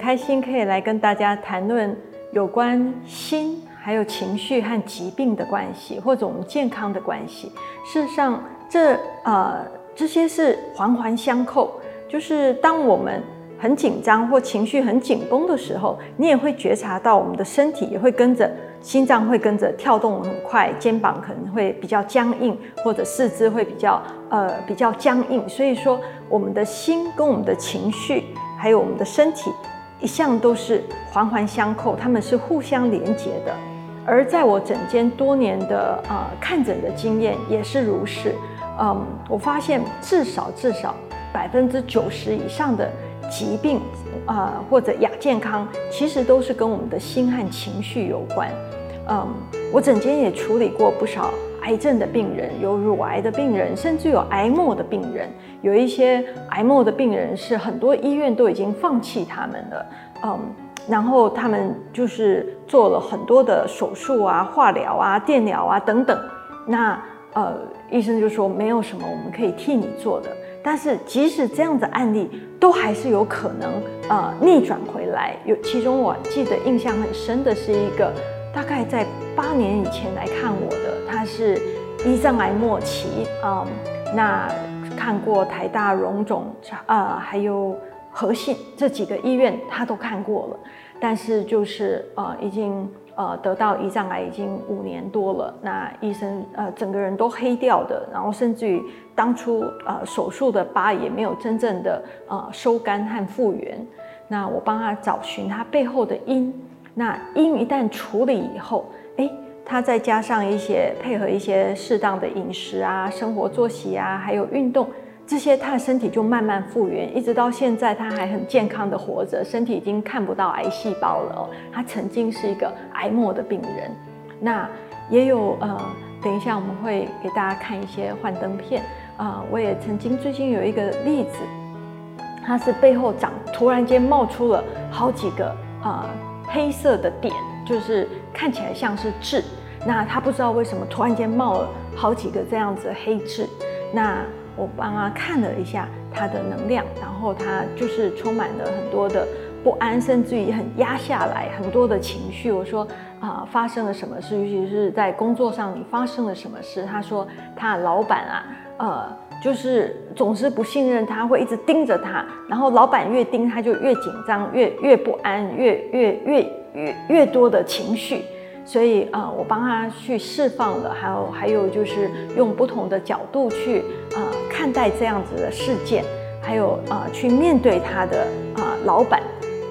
开心可以来跟大家谈论有关心、还有情绪和疾病的关系，或者我们健康的关系。事实上，这呃这些是环环相扣。就是当我们很紧张或情绪很紧绷的时候，你也会觉察到我们的身体也会跟着，心脏会跟着跳动很快，肩膀可能会比较僵硬，或者四肢会比较呃比较僵硬。所以说，我们的心跟我们的情绪，还有我们的身体，一向都是环环相扣，他们是互相连接的。而在我整间多年的呃看诊的经验也是如是。嗯，我发现至少至少百分之九十以上的。疾病啊，或者亚健康，其实都是跟我们的心和情绪有关。嗯，我整间也处理过不少癌症的病人，有乳癌的病人，甚至有癌末的病人。有一些癌末的病人是很多医院都已经放弃他们了。嗯，然后他们就是做了很多的手术啊、化疗啊、电疗啊等等。那呃，医生就说没有什么我们可以替你做的。但是即使这样的案例，都还是有可能呃逆转回来。有其中我记得印象很深的是一个，大概在八年以前来看我的，他是胰脏癌末期啊。那看过台大荣总啊，还有和信这几个医院，他都看过了。但是就是呃已经。呃，得到胰脏癌已经五年多了，那医生呃整个人都黑掉的，然后甚至于当初呃手术的疤也没有真正的呃收干和复原。那我帮他找寻他背后的因，那因一旦处理以后，哎，他再加上一些配合一些适当的饮食啊、生活作息啊，还有运动。这些他的身体就慢慢复原，一直到现在他还很健康的活着，身体已经看不到癌细胞了哦。他曾经是一个癌末的病人，那也有呃，等一下我们会给大家看一些幻灯片啊。我也曾经最近有一个例子，他是背后长突然间冒出了好几个啊黑色的点，就是看起来像是痣，那他不知道为什么突然间冒了好几个这样子的黑痣，那。我帮他看了一下他的能量，然后他就是充满了很多的不安，甚至于很压下来很多的情绪。我说啊，发生了什么事？尤其是在工作上，你发生了什么事？他说他老板啊，呃，就是总是不信任他，会一直盯着他，然后老板越盯他就越紧张，越越不安，越越越越越多的情绪。所以啊，我帮他去释放了，还有还有就是用不同的角度去啊看待这样子的事件，还有啊去面对他的啊老板。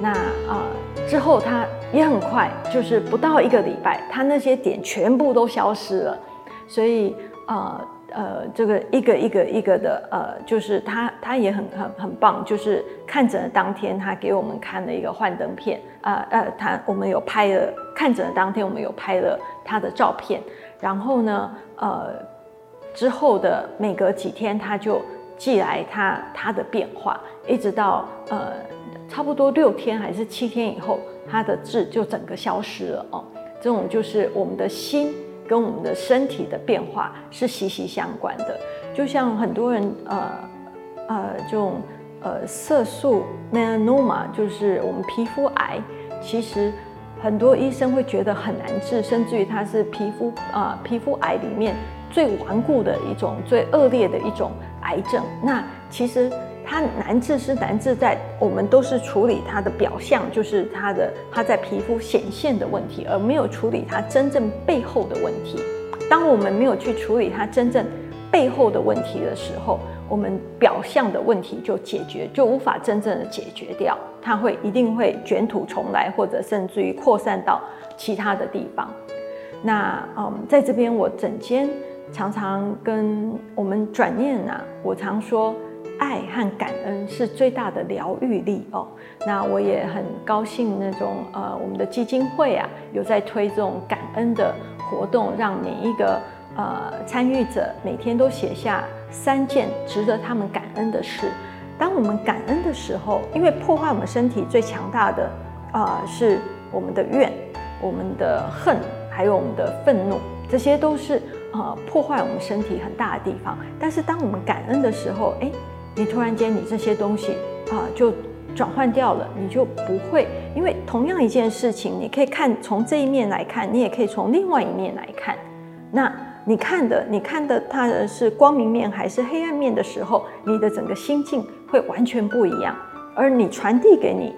那啊之后他也很快，就是不到一个礼拜，他那些点全部都消失了。所以啊。呃，这个一个一个一个的，呃，就是他他也很很很棒，就是看诊的当天，他给我们看了一个幻灯片，啊呃，他我们有拍了看诊的当天，我们有拍了他的照片，然后呢，呃，之后的每隔几天他就寄来他他的变化，一直到呃差不多六天还是七天以后，他的痣就整个消失了哦，这种就是我们的心。跟我们的身体的变化是息息相关的，就像很多人呃呃这种呃色素 melanoma，就是我们皮肤癌，其实很多医生会觉得很难治，甚至于它是皮肤啊皮肤癌里面最顽固的一种、最恶劣的一种癌症。那其实。它难治是难治在我们都是处理它的表象，就是它的它在皮肤显现的问题，而没有处理它真正背后的问题。当我们没有去处理它真正背后的问题的时候，我们表象的问题就解决就无法真正的解决掉，它会一定会卷土重来，或者甚至于扩散到其他的地方。那嗯，在这边我整间常常跟我们转念呐，我常说。爱和感恩是最大的疗愈力哦。那我也很高兴，那种呃，我们的基金会啊，有在推这种感恩的活动，让每一个呃参与者每天都写下三件值得他们感恩的事。当我们感恩的时候，因为破坏我们身体最强大的啊，是我们的怨、我们的恨，还有我们的愤怒，这些都是呃破坏我们身体很大的地方。但是当我们感恩的时候，哎。你突然间，你这些东西啊，就转换掉了，你就不会，因为同样一件事情，你可以看从这一面来看，你也可以从另外一面来看。那你看的，你看的它的是光明面还是黑暗面的时候，你的整个心境会完全不一样，而你传递给你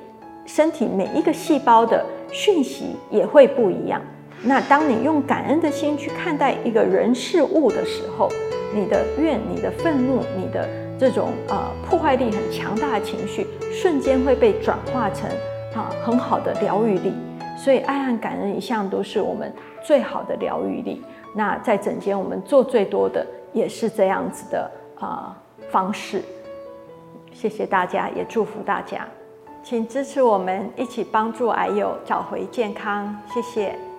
身体每一个细胞的讯息也会不一样。那当你用感恩的心去看待一个人事物的时候，你的怨、你的愤怒、你的这种呃破坏力很强大的情绪，瞬间会被转化成啊很好的疗愈力。所以爱和感恩一向都是我们最好的疗愈力。那在整间我们做最多的也是这样子的啊方式。谢谢大家，也祝福大家，请支持我们一起帮助癌友找回健康。谢谢。